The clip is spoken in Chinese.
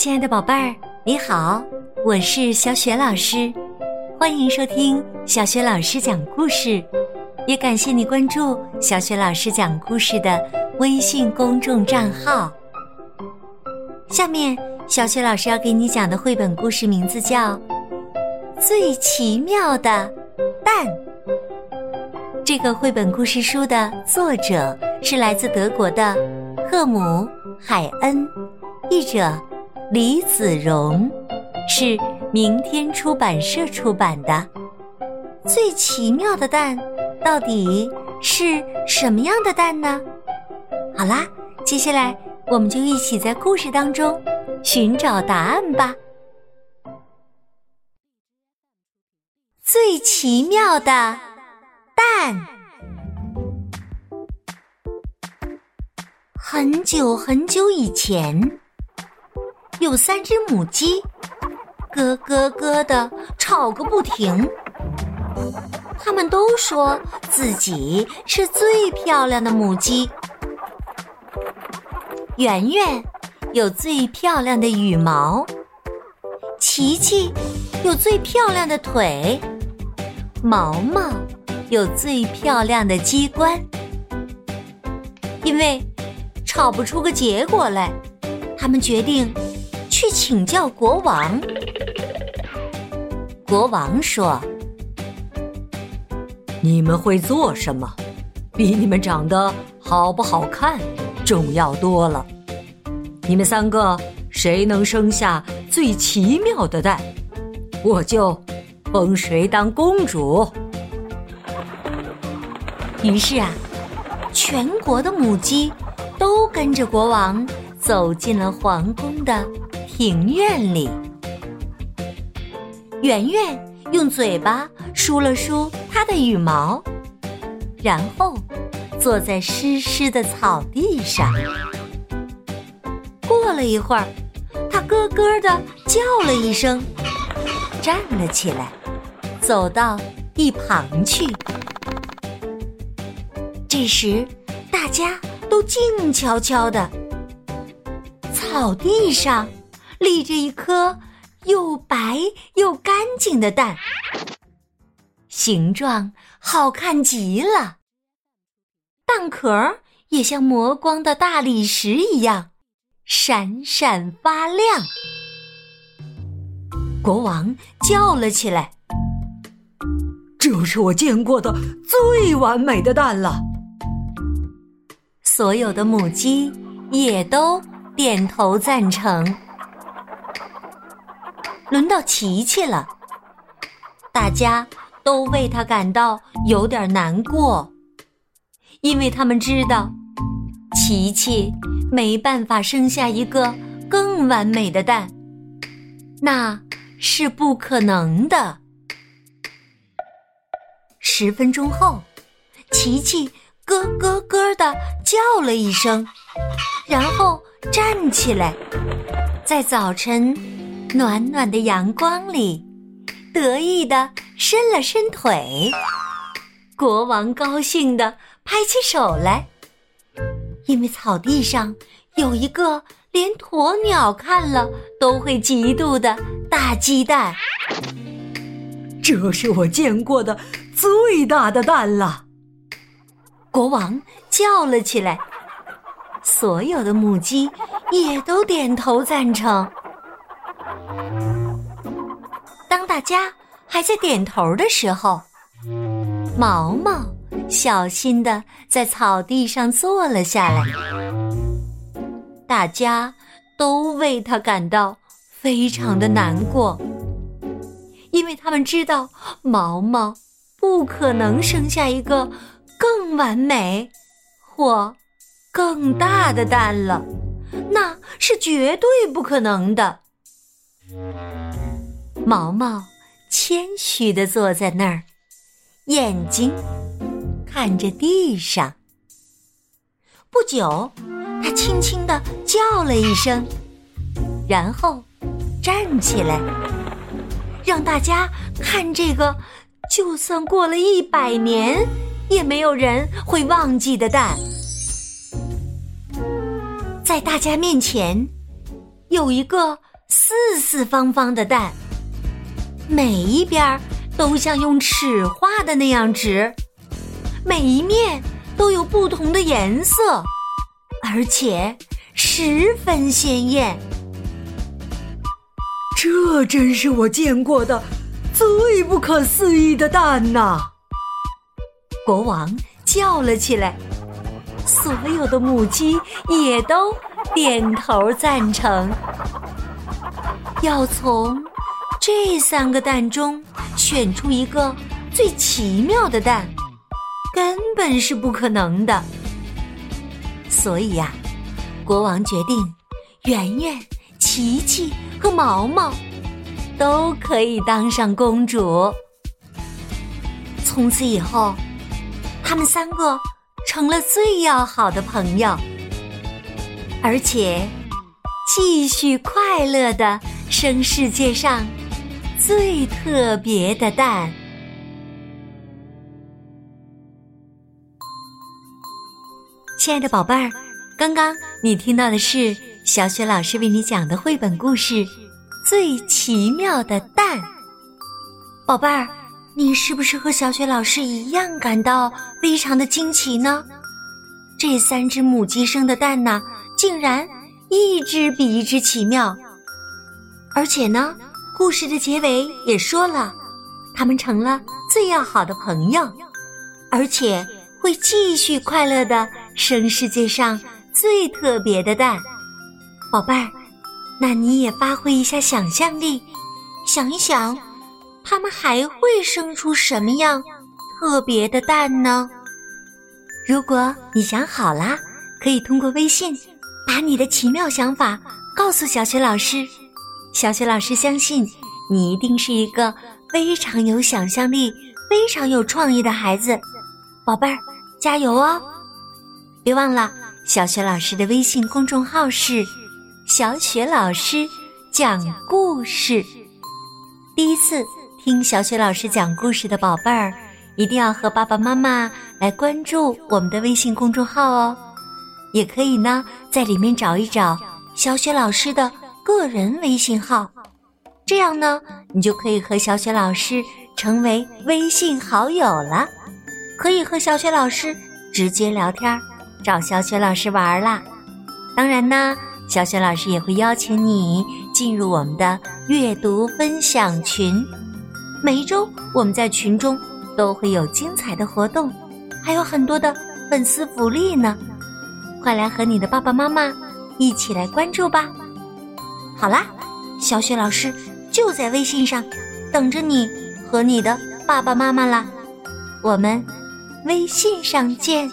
亲爱的宝贝儿，你好，我是小雪老师，欢迎收听小雪老师讲故事，也感谢你关注小雪老师讲故事的微信公众账号。下面，小雪老师要给你讲的绘本故事名字叫《最奇妙的蛋》。这个绘本故事书的作者是来自德国的赫姆·海恩，译者。李子荣是明天出版社出版的。最奇妙的蛋到底是什么样的蛋呢？好啦，接下来我们就一起在故事当中寻找答案吧。最奇妙的蛋。很久很久以前。有三只母鸡，咯咯咯的吵个不停。它们都说自己是最漂亮的母鸡。圆圆有最漂亮的羽毛，琪琪有最漂亮的腿，毛毛有最漂亮的鸡冠。因为吵不出个结果来，他们决定。去请教国王。国王说：“你们会做什么，比你们长得好不好看重要多了。你们三个谁能生下最奇妙的蛋，我就封谁当公主。”于是啊，全国的母鸡都跟着国王走进了皇宫的。庭院里，圆圆用嘴巴梳了梳它的羽毛，然后坐在湿湿的草地上。过了一会儿，它咯咯的叫了一声，站了起来，走到一旁去。这时，大家都静悄悄的，草地上。立着一颗又白又干净的蛋，形状好看极了。蛋壳也像磨光的大理石一样闪闪发亮。国王叫了起来：“这是我见过的最完美的蛋了！”所有的母鸡也都点头赞成。轮到琪琪了，大家都为他感到有点难过，因为他们知道琪琪没办法生下一个更完美的蛋，那是不可能的。十分钟后，琪琪咯咯咯的叫了一声，然后站起来，在早晨。暖暖的阳光里，得意的伸了伸腿。国王高兴的拍起手来，因为草地上有一个连鸵鸟看了都会嫉妒的大鸡蛋。这是我见过的最大的蛋了！国王叫了起来，所有的母鸡也都点头赞成。当大家还在点头的时候，毛毛小心的在草地上坐了下来。大家都为他感到非常的难过，因为他们知道毛毛不可能生下一个更完美或更大的蛋了，那是绝对不可能的。毛毛谦虚的坐在那儿，眼睛看着地上。不久，他轻轻的叫了一声，然后站起来，让大家看这个就算过了一百年也没有人会忘记的蛋。在大家面前，有一个。四四方方的蛋，每一边都像用尺画的那样直，每一面都有不同的颜色，而且十分鲜艳。这真是我见过的最不可思议的蛋呐！国王叫了起来，所有的母鸡也都点头赞成。要从这三个蛋中选出一个最奇妙的蛋，根本是不可能的。所以呀，国王决定，圆圆、琪琪和毛毛都可以当上公主。从此以后，他们三个成了最要好的朋友，而且继续快乐的。生世界上最特别的蛋，亲爱的宝贝儿，刚刚你听到的是小雪老师为你讲的绘本故事《最奇妙的蛋》。宝贝儿，你是不是和小雪老师一样感到非常的惊奇呢？这三只母鸡生的蛋呢，竟然一只比一只奇妙。而且呢，故事的结尾也说了，他们成了最要好的朋友，而且会继续快乐的生世界上最特别的蛋。宝贝儿，那你也发挥一下想象力，想一想，他们还会生出什么样特别的蛋呢？如果你想好啦，可以通过微信把你的奇妙想法告诉小雪老师。小雪老师相信，你一定是一个非常有想象力、非常有创意的孩子，宝贝儿，加油哦！别忘了，小雪老师的微信公众号是“小雪老师讲故事”。第一次听小雪老师讲故事的宝贝儿，一定要和爸爸妈妈来关注我们的微信公众号哦。也可以呢，在里面找一找小雪老师的。个人微信号，这样呢，你就可以和小雪老师成为微信好友了，可以和小雪老师直接聊天，找小雪老师玩啦。当然呢，小雪老师也会邀请你进入我们的阅读分享群，每一周我们在群中都会有精彩的活动，还有很多的粉丝福利呢。快来和你的爸爸妈妈一起来关注吧。好啦，小雪老师就在微信上等着你和你的爸爸妈妈啦，我们微信上见。